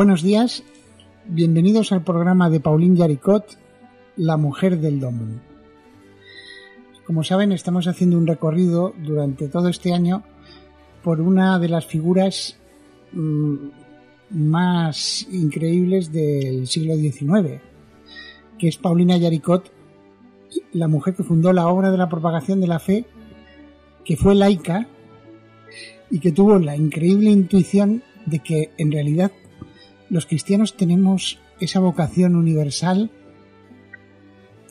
Buenos días, bienvenidos al programa de Pauline Yaricot, La Mujer del Domun. Como saben, estamos haciendo un recorrido durante todo este año por una de las figuras mmm, más increíbles del siglo XIX, que es Paulina Yaricot, la mujer que fundó la obra de la propagación de la fe, que fue laica y que tuvo la increíble intuición de que en realidad los cristianos tenemos esa vocación universal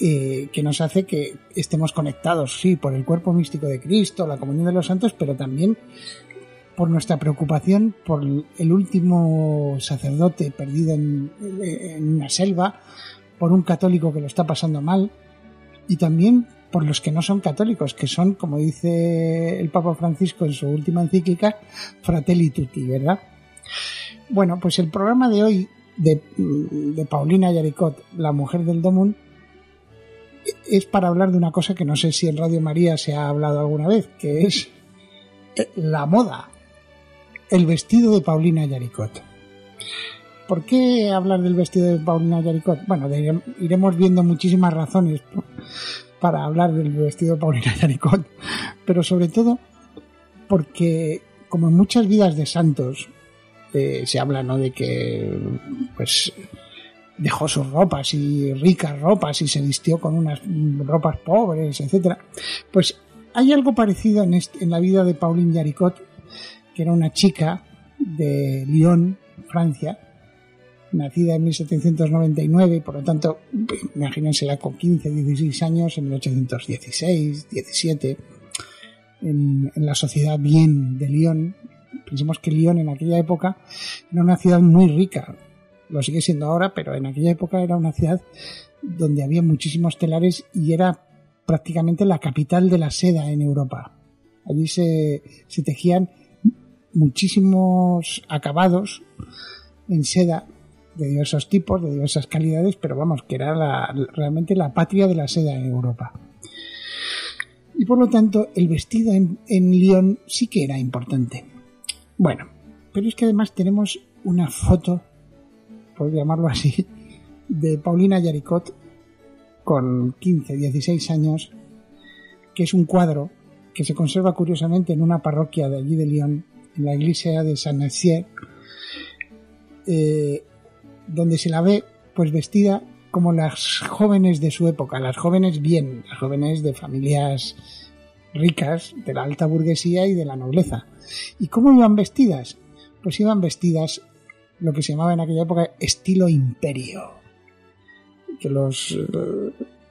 eh, que nos hace que estemos conectados, sí, por el cuerpo místico de Cristo, la comunión de los santos, pero también por nuestra preocupación por el último sacerdote perdido en, en una selva, por un católico que lo está pasando mal, y también por los que no son católicos, que son, como dice el Papa Francisco en su última encíclica, fratelli tutti, ¿verdad? Bueno, pues el programa de hoy de, de Paulina Yaricot, la mujer del Domun, es para hablar de una cosa que no sé si en Radio María se ha hablado alguna vez, que es la moda, el vestido de Paulina Yaricot. ¿Por qué hablar del vestido de Paulina Yaricot? Bueno, iremos viendo muchísimas razones para hablar del vestido de Paulina Yaricot, pero sobre todo porque, como en muchas vidas de santos, eh, se habla ¿no? de que pues dejó sus ropas y ricas ropas y se vistió con unas ropas pobres, etcétera. Pues hay algo parecido en, en la vida de Pauline Jaricot, que era una chica de Lyon, Francia, nacida en 1799 y por lo tanto, imagínensela con 15, 16 años, en 1816, 17, en, en la sociedad bien de Lyon, Pensemos que Lyon en aquella época era una ciudad muy rica, lo sigue siendo ahora, pero en aquella época era una ciudad donde había muchísimos telares y era prácticamente la capital de la seda en Europa. Allí se, tejían muchísimos acabados en seda de diversos tipos, de diversas calidades, pero vamos, que era la, realmente la patria de la seda en Europa. Y por lo tanto, el vestido en, en Lyon sí que era importante. Bueno, pero es que además tenemos una foto, por llamarlo así, de Paulina Yaricot con 15, 16 años, que es un cuadro que se conserva curiosamente en una parroquia de allí de Lyon, en la iglesia de Saint Nacier, eh, donde se la ve pues vestida como las jóvenes de su época, las jóvenes bien, las jóvenes de familias ricas, de la alta burguesía y de la nobleza. ¿Y cómo iban vestidas? Pues iban vestidas lo que se llamaba en aquella época estilo imperio, que los,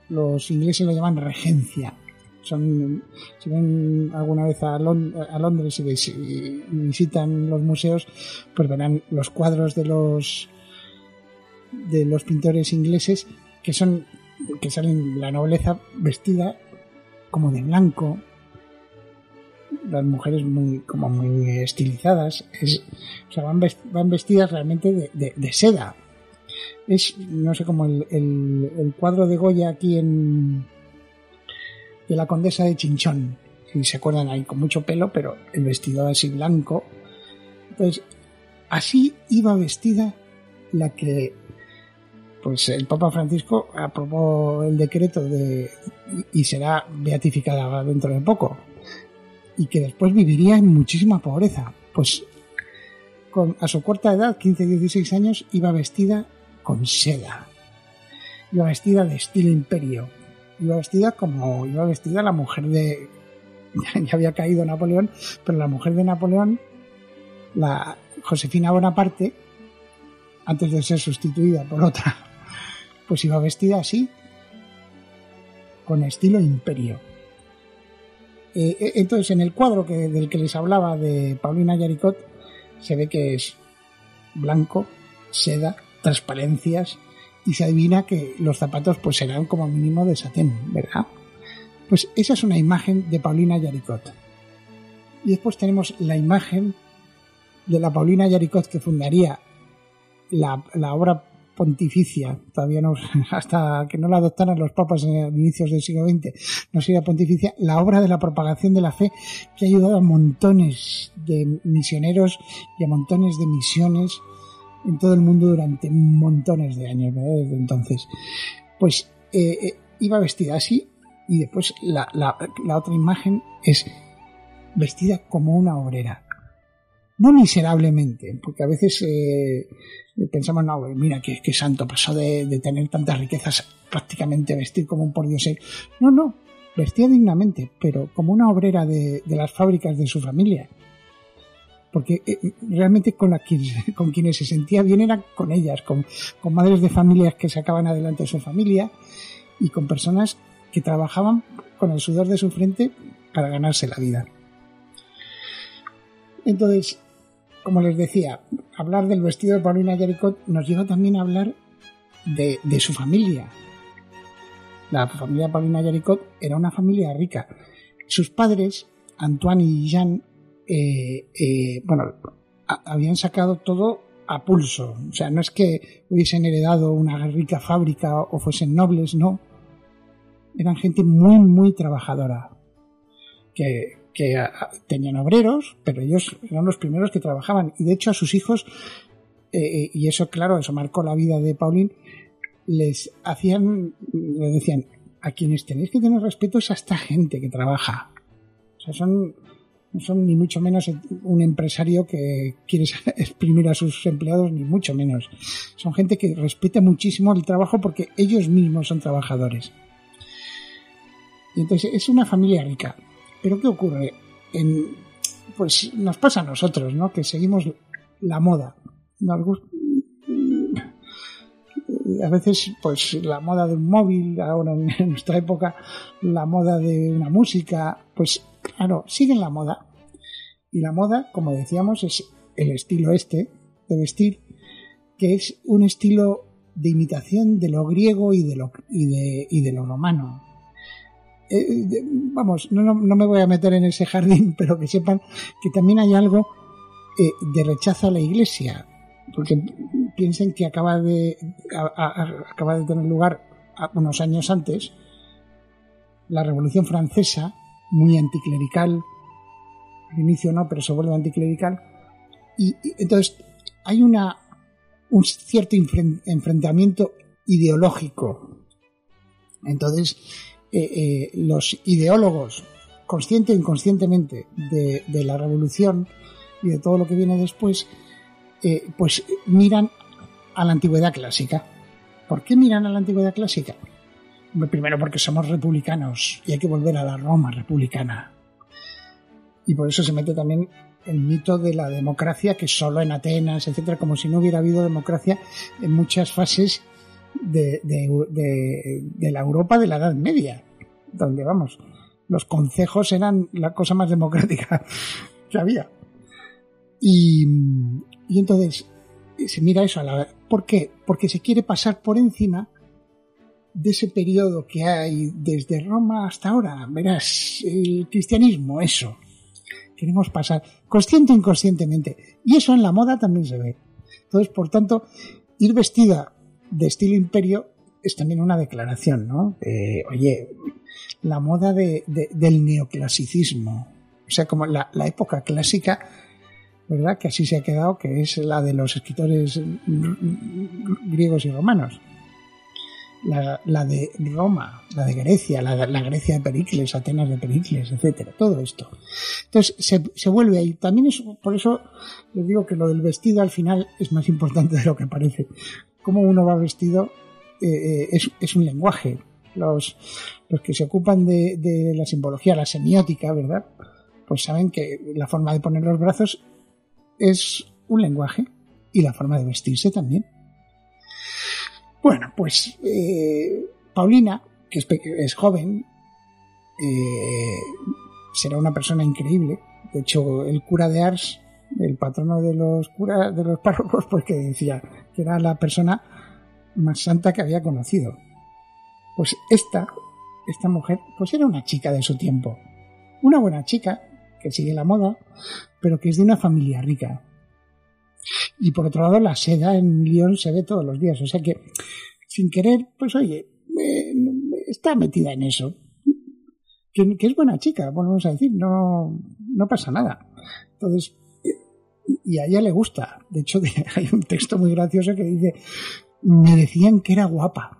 los ingleses lo llaman regencia. Son, si ven alguna vez a, a Londres y, y visitan los museos, pues verán los cuadros de los de los pintores ingleses que son que salen la nobleza vestida como de blanco, las mujeres muy como muy estilizadas es, o sea van, vest, van vestidas realmente de, de, seda. Es no sé como el, el, el, cuadro de Goya aquí en de la condesa de Chinchón. Si se acuerdan ahí con mucho pelo pero el vestido así blanco. Entonces así iba vestida la que pues el Papa Francisco aprobó el decreto de y será beatificada dentro de poco y que después viviría en muchísima pobreza. Pues con, a su corta edad, 15-16 años, iba vestida con seda. Iba vestida de estilo imperio. Iba vestida como iba vestida la mujer de... ya había caído Napoleón, pero la mujer de Napoleón, la Josefina Bonaparte, antes de ser sustituida por otra, pues iba vestida así, con estilo imperio. Eh, entonces, en el cuadro que, del que les hablaba de Paulina Yaricot, se ve que es blanco, seda, transparencias y se adivina que los zapatos pues serán como mínimo de satén, ¿verdad? Pues esa es una imagen de Paulina Yaricot. Y después tenemos la imagen de la Paulina Yaricot que fundaría la, la obra pontificia, todavía no, hasta que no la adoptaran los papas en inicios del siglo XX, no sería pontificia, la obra de la propagación de la fe que ha ayudado a montones de misioneros y a montones de misiones en todo el mundo durante montones de años, desde entonces. Pues eh, eh, iba vestida así y después la, la, la otra imagen es vestida como una obrera no miserablemente, porque a veces eh, pensamos, no, mira, qué, santo, pasó de, tener tantas riquezas prácticamente vestir como un pordiosero. No, no, vestía dignamente, pero como una obrera de, las fábricas de su familia. Porque eh, realmente con, con quienes se sentía bien era con ellas, con, con madres de familias que sacaban adelante su familia y con personas que trabajaban con el sudor de su frente para ganarse la vida. Entonces, como les decía, hablar del vestido de Paulina Jaricot nos lleva también a hablar de, su familia. La familia de Paulina Jaricot era una familia rica. Sus padres, Antoine y Jean, eh, eh, bueno, habían sacado todo a pulso. O sea, no es que hubiesen heredado una rica fábrica o fuesen nobles, no. Eran gente muy, muy trabajadora. Que que tenían obreros, pero ellos eran los primeros que trabajaban. Y de hecho a sus hijos, eh, eh, y eso claro, eso marcó la vida de Pauline, les hacían, les decían, a quienes tenéis que tener respeto es a esta gente que trabaja. O sea, son, no son ni mucho menos un empresario que quiere exprimir a sus empleados, ni mucho menos. Son gente que respeta muchísimo el trabajo porque ellos mismos son trabajadores. Y entonces es una familia rica. Pero ¿qué ocurre? En, pues nos pasa a nosotros, ¿no? Que seguimos la moda. A veces, pues la moda de un móvil, ahora en nuestra época, la moda de una música, pues claro, siguen la moda. Y la moda, como decíamos, es el estilo este de vestir, que es un estilo de imitación de lo griego y de lo, y de, y de lo romano. Eh, vamos, no, no, me voy a meter en ese jardín, pero que sepan que también hay algo eh, de rechazo a la iglesia, porque piensen que acaba de, acaba de tener lugar unos años antes la Revolución Francesa, muy anticlerical, al inicio no, pero se vuelve anticlerical, y, y entonces hay una, un cierto enfrentamiento ideológico. Entonces, eh, eh, los ideólogos, consciente o inconscientemente, de, la revolución y de todo lo que viene después, eh, pues miran a la antigüedad clásica. ¿Por qué miran a la antigüedad clásica? Primero porque somos republicanos y hay que volver a la Roma republicana. Y por eso se mete también el mito de la democracia que solo en Atenas, etcétera, como si no hubiera habido democracia en muchas fases de, de, la Europa de la Edad Media, donde, vamos, los concejos eran la cosa más democrática que había. Y, y entonces se mira eso a la ¿Por qué? Porque se quiere pasar por encima de ese periodo que hay desde Roma hasta ahora. Verás, el cristianismo, eso. Queremos pasar consciente o inconscientemente. Y eso en la moda también se ve. Entonces, por tanto, ir vestida de estilo imperio es también una declaración, ¿no? oye, la moda de, del neoclasicismo, o sea, como la, época clásica, ¿verdad? Que así se ha quedado, que es la de los escritores griegos y romanos. La, de Roma, la de Grecia, la, Grecia de Pericles, Atenas de Pericles, etcétera, todo esto. Entonces se, se vuelve ahí. También es por eso les digo que lo del vestido al final es más importante de lo que parece cómo uno va vestido eh, eh, es, un lenguaje. Los, los que se ocupan de, la simbología, la semiótica, ¿verdad? Pues saben que la forma de poner los brazos es un lenguaje y la forma de vestirse también. Bueno, pues eh, Paulina, que es, joven, será una persona increíble. De hecho, el cura de Ars el patrono de los curas, de los párrocos, pues que decía que era la persona más santa que había conocido. Pues esta, esta mujer, pues era una chica de su tiempo. Una buena chica, que sigue la moda, pero que es de una familia rica. Y por otro lado, la seda en Lyon se ve todos los días. O sea que, sin querer, pues oye, eh, está metida en eso. Que, es buena chica, volvemos a decir, no, no pasa nada. Entonces, y a ella le gusta. De hecho, hay un texto muy gracioso que dice, me decían que era guapa.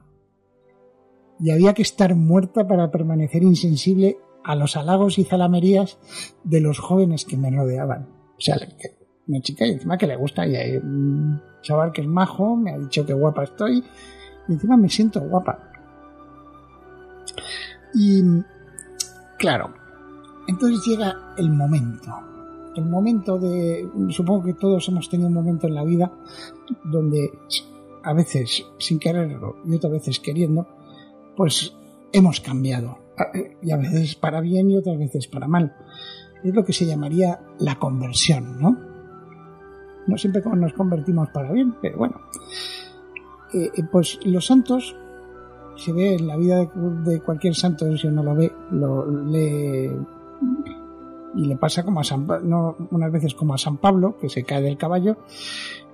Y había que estar muerta para permanecer insensible a los halagos y zalamerías de los jóvenes que me rodeaban. O sea, una chica y encima que le gusta y hay un chaval que es majo, me ha dicho que guapa estoy y encima me siento guapa. Y claro, entonces llega el momento. El momento de, supongo que todos hemos tenido un momento en la vida donde a veces sin quererlo y otras veces queriendo, pues hemos cambiado. Y a veces para bien y otras veces para mal. Es lo que se llamaría la conversión, ¿no? No siempre nos convertimos para bien, pero bueno. Eh, eh, pues los santos se ve en la vida de, cualquier santo, si uno lo ve, lo lee y le pasa como a San no, unas veces como a San Pablo, que se cae del caballo,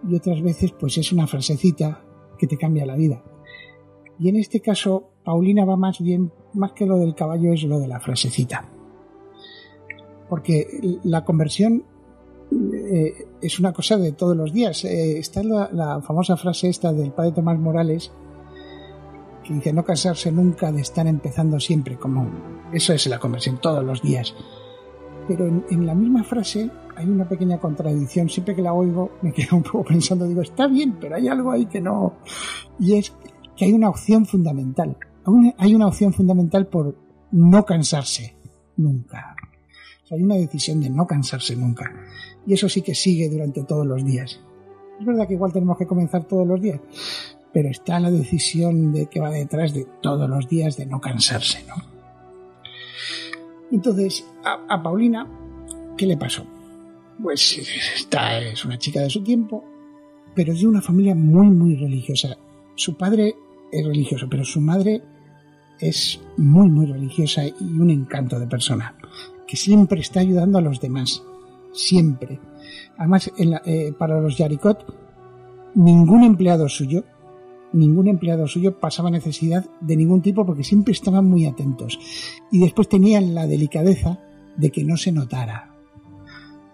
y otras veces pues es una frasecita que te cambia la vida. Y en este caso, Paulina va más bien, más que lo del caballo, es lo de la frasecita. Porque la conversión eh, es una cosa de todos los días. Eh, está la, la, famosa frase esta del padre Tomás Morales que dice no cansarse nunca de estar empezando siempre, como eso es la conversión todos los días. Pero en, la misma frase hay una pequeña contradicción. Siempre que la oigo me quedo un poco pensando, digo, está bien, pero hay algo ahí que no. Y es que hay una opción fundamental. Hay una opción fundamental por no cansarse nunca. hay una decisión de no cansarse nunca. Y eso sí que sigue durante todos los días. Es verdad que igual tenemos que comenzar todos los días, pero está la decisión de que va detrás de todos los días de no cansarse, ¿no? Entonces, a, Paulina, ¿qué le pasó? Pues esta es una chica de su tiempo, pero es de una familia muy, muy religiosa. Su padre es religioso, pero su madre es muy, muy religiosa y un encanto de persona, que siempre está ayudando a los demás siempre. Además, eh, para los Yaricot, ningún empleado suyo, ningún empleado suyo pasaba necesidad de ningún tipo porque siempre estaban muy atentos. Y después tenían la delicadeza de que no se notara.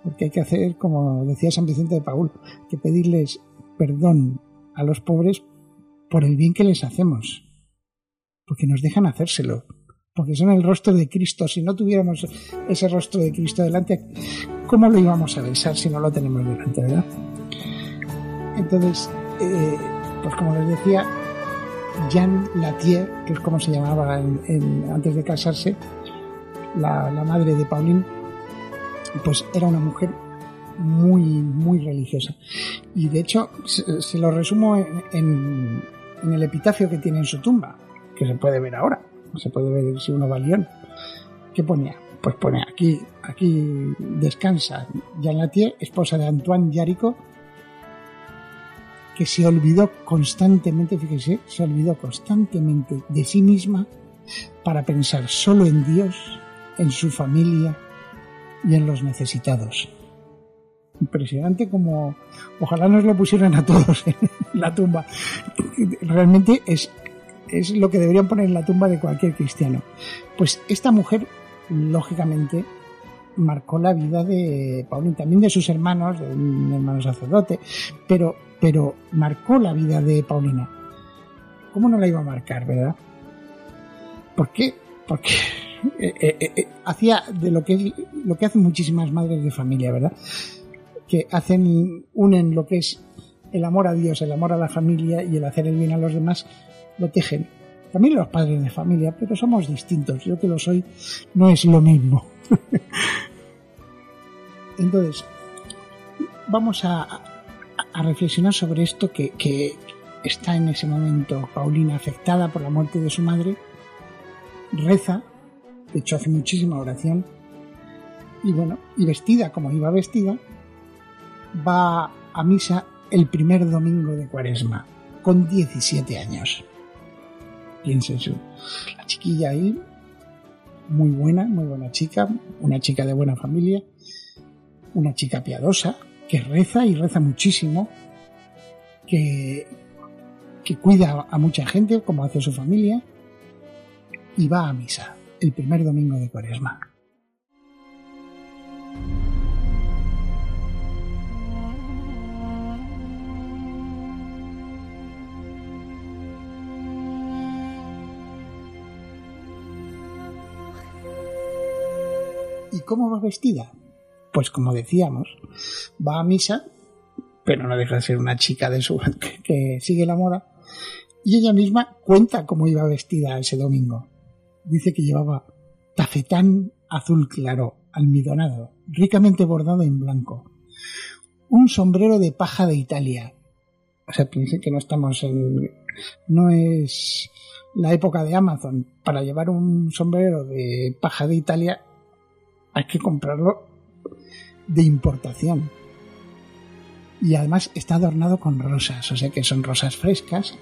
Porque hay que hacer, como decía San Vicente de Paul, que pedirles perdón a los pobres por el bien que les hacemos. Porque nos dejan hacérselo porque son el rostro de Cristo. Si no tuviéramos ese rostro de Cristo delante, ¿cómo lo íbamos a besar si no lo tenemos delante, verdad? Entonces, eh, pues como les decía, Jean Latier, que es como se llamaba antes de casarse, la, madre de Pauline, pues era una mujer muy, muy religiosa. Y de hecho, se, lo resumo en, el epitafio que tiene en su tumba, que se puede ver ahora se puede ver si uno va a Lyon. ¿Qué ponía? Pues pone aquí, aquí descansa Jean Latier, esposa de Antoine Yarico, que se olvidó constantemente, fíjese, se olvidó constantemente de sí misma para pensar solo en Dios, en su familia y en los necesitados. Impresionante como ojalá nos lo pusieran a todos en la tumba. Realmente es es lo que deberían poner en la tumba de cualquier cristiano. Pues esta mujer, lógicamente, marcó la vida de Paulín, también de sus hermanos, de un hermano sacerdote, pero, pero marcó la vida de Paulina. ¿Cómo no la iba a marcar, verdad? ¿Por qué? Porque eh, eh, eh, hacía de lo que, lo que hacen muchísimas madres de familia, ¿verdad? Que hacen, unen lo que es el amor a Dios, el amor a la familia y el hacer el bien a los demás lo tejen. También los padres de familia, pero somos distintos. Yo que lo soy no es lo mismo. Entonces, vamos a, reflexionar sobre esto que, que, está en ese momento Paulina afectada por la muerte de su madre. Reza, de hecho hace muchísima oración. Y bueno, y vestida como iba vestida, va a misa el primer domingo de cuaresma, con 17 años. Piensen su. La chiquilla ahí, muy buena, muy buena chica, una chica de buena familia, una chica piadosa, que reza y reza muchísimo, que, que cuida a mucha gente, como hace su familia, y va a misa el primer domingo de cuaresma. ¿Y cómo va vestida? Pues como decíamos, va a misa, pero no deja de ser una chica de su que, sigue la moda, y ella misma cuenta cómo iba vestida ese domingo. Dice que llevaba tafetán azul claro, almidonado, ricamente bordado en blanco, un sombrero de paja de Italia. O sea, piensen que no estamos en. No es la época de Amazon. Para llevar un sombrero de paja de Italia hay que comprarlo de importación. Y además está adornado con rosas, o sea que son rosas frescas.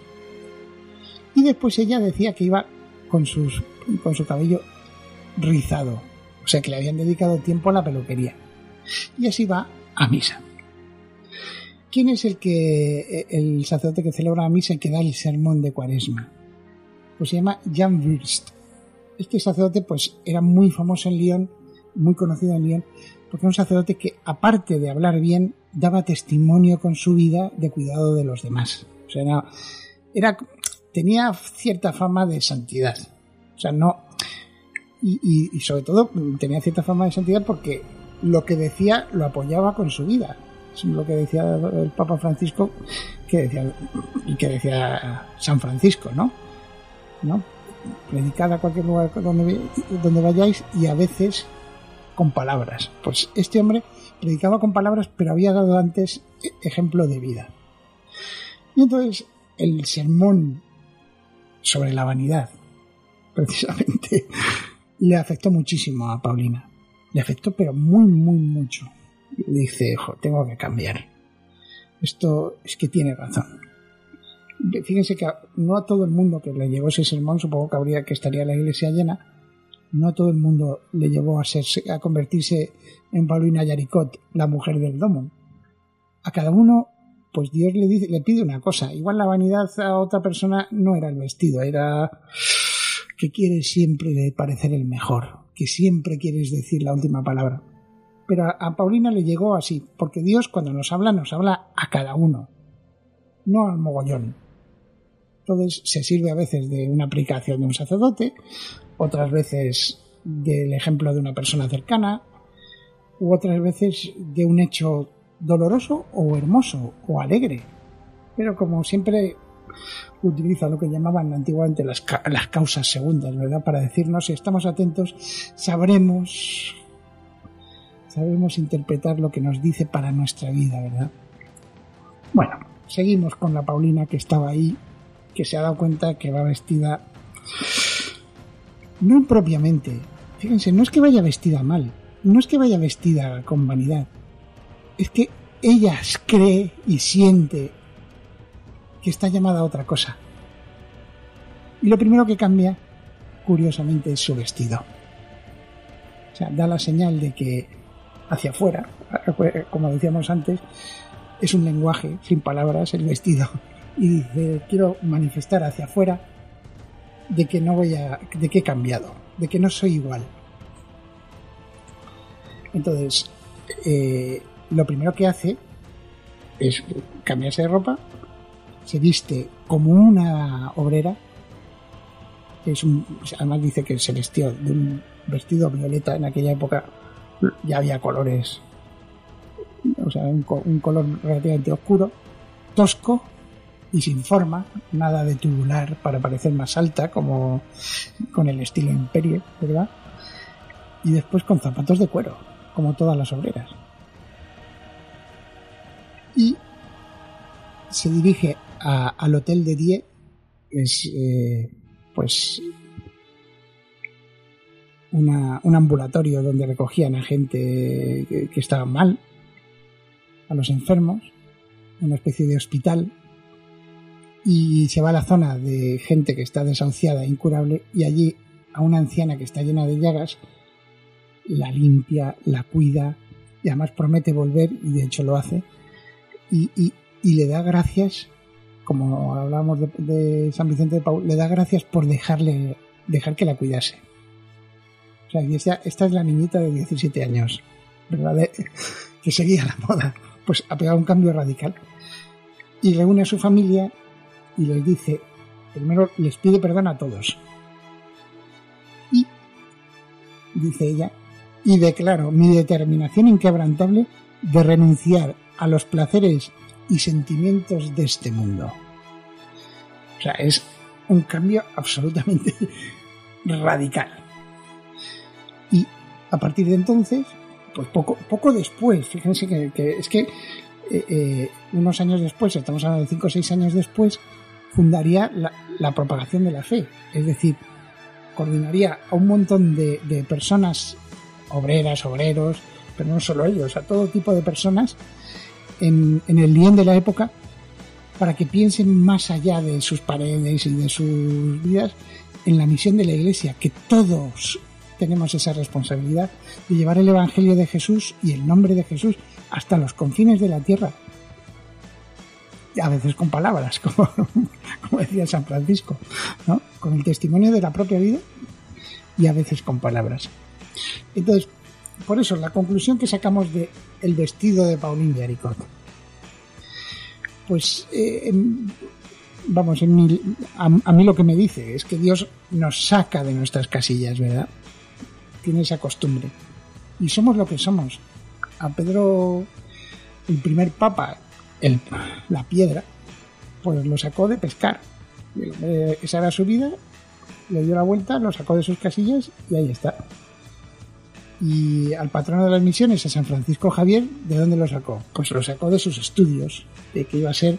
Y después ella decía que iba con, sus, con su cabello rizado, o sea que le habían dedicado tiempo a la peluquería. Y así va a misa. ¿Quién es el que el sacerdote que celebra la misa y que da el sermón de Cuaresma? Pues se llama Jan Wirst. Este sacerdote pues era muy famoso en Lyon muy conocido en Lyon, porque era un sacerdote que, aparte de hablar bien, daba testimonio con su vida de cuidado de los demás. O sea, era, tenía cierta fama de santidad. O sea, no. Y, y, sobre todo tenía cierta fama de santidad porque lo que decía lo apoyaba con su vida. Es lo que decía el Papa Francisco que decía, y que decía San Francisco, ¿no? ¿No? Predicad a cualquier lugar donde, donde vayáis y a veces con palabras. Pues este hombre predicaba con palabras, pero había dado antes ejemplo de vida. Y entonces el sermón sobre la vanidad, precisamente, le afectó muchísimo a Paulina. Le afectó, pero muy, muy mucho. dice, tengo que cambiar. Esto es que tiene razón. Fíjense que no a todo el mundo que le llegó ese sermón, supongo que habría que estaría la iglesia llena, no todo el mundo le llevó a, ser, a convertirse en Paulina Yaricot, la mujer del domo. A cada uno, pues Dios le, dice, le pide una cosa. Igual la vanidad a otra persona no era el vestido, era que quieres siempre parecer el mejor, que siempre quieres decir la última palabra. Pero a Paulina le llegó así, porque Dios cuando nos habla, nos habla a cada uno, no al mogollón. Entonces se sirve a veces de una aplicación de un sacerdote, otras veces del ejemplo de una persona cercana, u otras veces de un hecho doloroso o hermoso o alegre. Pero como siempre utiliza lo que llamaban antiguamente las, las causas segundas, ¿verdad? Para decirnos si estamos atentos, sabremos sabremos interpretar lo que nos dice para nuestra vida, ¿verdad? Bueno, seguimos con la Paulina que estaba ahí, que se ha dado cuenta que va vestida no propiamente. Fíjense, no es que vaya vestida mal, no es que vaya vestida con vanidad, es que ella cree y siente que está llamada a otra cosa. Y lo primero que cambia, curiosamente, es su vestido. O sea, da la señal de que hacia afuera, como decíamos antes, es un lenguaje sin palabras el vestido. Y dice, quiero manifestar hacia afuera de que no voy a. de que he cambiado, de que no soy igual. Entonces, eh, lo primero que hace es cambiarse de ropa, se viste como una obrera, es un, además dice que se vestió de un vestido violeta en aquella época, ya había colores, o sea, un, un color relativamente oscuro, tosco, y sin forma, nada de tubular para parecer más alta, como con el estilo imperio, ¿verdad? Y después con zapatos de cuero, como todas las obreras. Y se dirige al hotel de Die, es eh, pues una, un ambulatorio donde recogían a gente que, que estaba mal a los enfermos, una especie de hospital, y se va a la zona de gente que está desahuciada, incurable, y allí a una anciana que está llena de llagas, la limpia, la cuida, y además promete volver, y de hecho lo hace, y, le da gracias, como hablábamos de, San Vicente de Paul, le da gracias por dejarle, dejar que la cuidase. O sea, esta, esta es la niñita de 17 años, ¿verdad? que seguía la moda. Pues ha pegado un cambio radical. Y reúne a su familia y les dice, primero les pide perdón a todos. Y, dice ella, y declaro mi determinación inquebrantable de renunciar a los placeres y sentimientos de este mundo. O sea, es un cambio absolutamente radical. Y a partir de entonces, pues poco, poco después, fíjense que, es que eh, eh, unos años después, estamos hablando de cinco o seis años después, fundaría la, propagación de la fe. Es decir, coordinaría a un montón de, personas, obreras, obreros, pero no solo ellos, a todo tipo de personas en, el Lyon de la época para que piensen más allá de sus paredes y de sus vidas en la misión de la Iglesia, que todos tenemos esa responsabilidad de llevar el Evangelio de Jesús y el nombre de Jesús hasta los confines de la tierra. A veces con palabras, como, decía San Francisco, ¿no? con el testimonio de la propia vida y a veces con palabras. Entonces, por eso, la conclusión que sacamos de el vestido de Pauline Yaricot. Pues, eh, vamos, en a, mí lo que me dice es que Dios nos saca de nuestras casillas, ¿verdad? Tiene esa costumbre. Y somos lo que somos. A Pedro, el primer papa, el, la piedra, pues lo sacó de pescar. Esa era su vida, le dio la vuelta, lo sacó de sus casillas y ahí está. Y al patrono de las misiones, a San Francisco Javier, ¿de dónde lo sacó? Pues lo sacó de sus estudios, de que iba a ser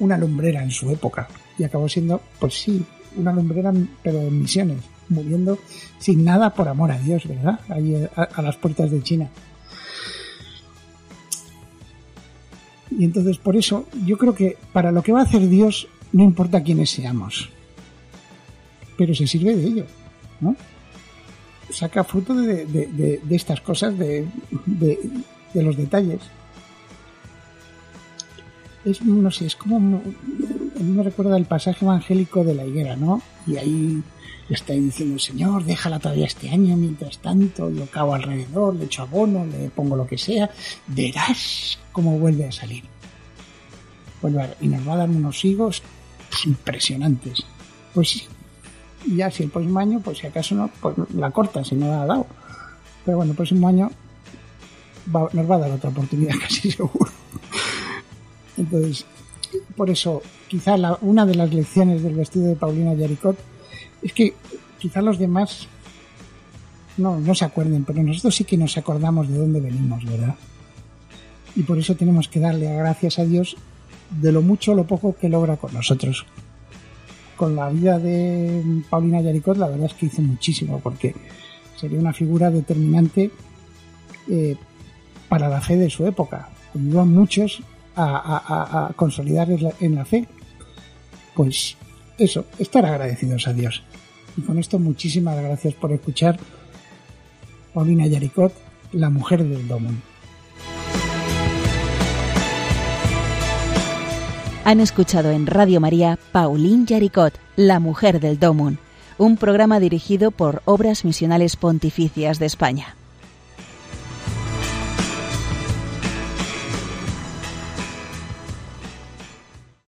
una lumbrera en su época. Y acabó siendo, pues sí, una lumbrera, pero en misiones, muriendo sin nada por amor a Dios, ¿verdad? Ahí a, las puertas de China. Y entonces por eso yo creo que para lo que va a hacer Dios no importa quiénes seamos, pero se sirve de ello, ¿no? saca fruto de, estas cosas, de, los detalles. Es, no sé, es como, me recuerda el pasaje evangélico de la higuera, ¿no? Y ahí está diciendo, Señor, déjala todavía este año, mientras tanto, yo cago alrededor, le echo abono, le pongo lo que sea, verás cómo vuelve a salir. y nos va a dar unos higos impresionantes. Pues ya si el próximo año, pues si acaso no, pues la corta, si no la ha dado. Pero bueno, el próximo año nos va a dar otra oportunidad, casi seguro. Entonces, por eso, quizá una de las lecciones del vestido de Paulina Yaricot es que quizá los demás no, no se acuerden, pero nosotros sí que nos acordamos de dónde venimos, ¿verdad? Y por eso tenemos que darle gracias a Dios de lo mucho o lo poco que logra con nosotros con la vida de Paulina Yaricot, la verdad es que hizo muchísimo, porque sería una figura determinante eh, para la fe de su época. Ayudó a muchos a, consolidar en la fe. Pues eso, estar agradecidos a Dios. Y con esto muchísimas gracias por escuchar Paulina Yaricot, la mujer del Domón. Han escuchado en Radio María Pauline Yaricot, La Mujer del Domun, un programa dirigido por Obras Misionales Pontificias de España.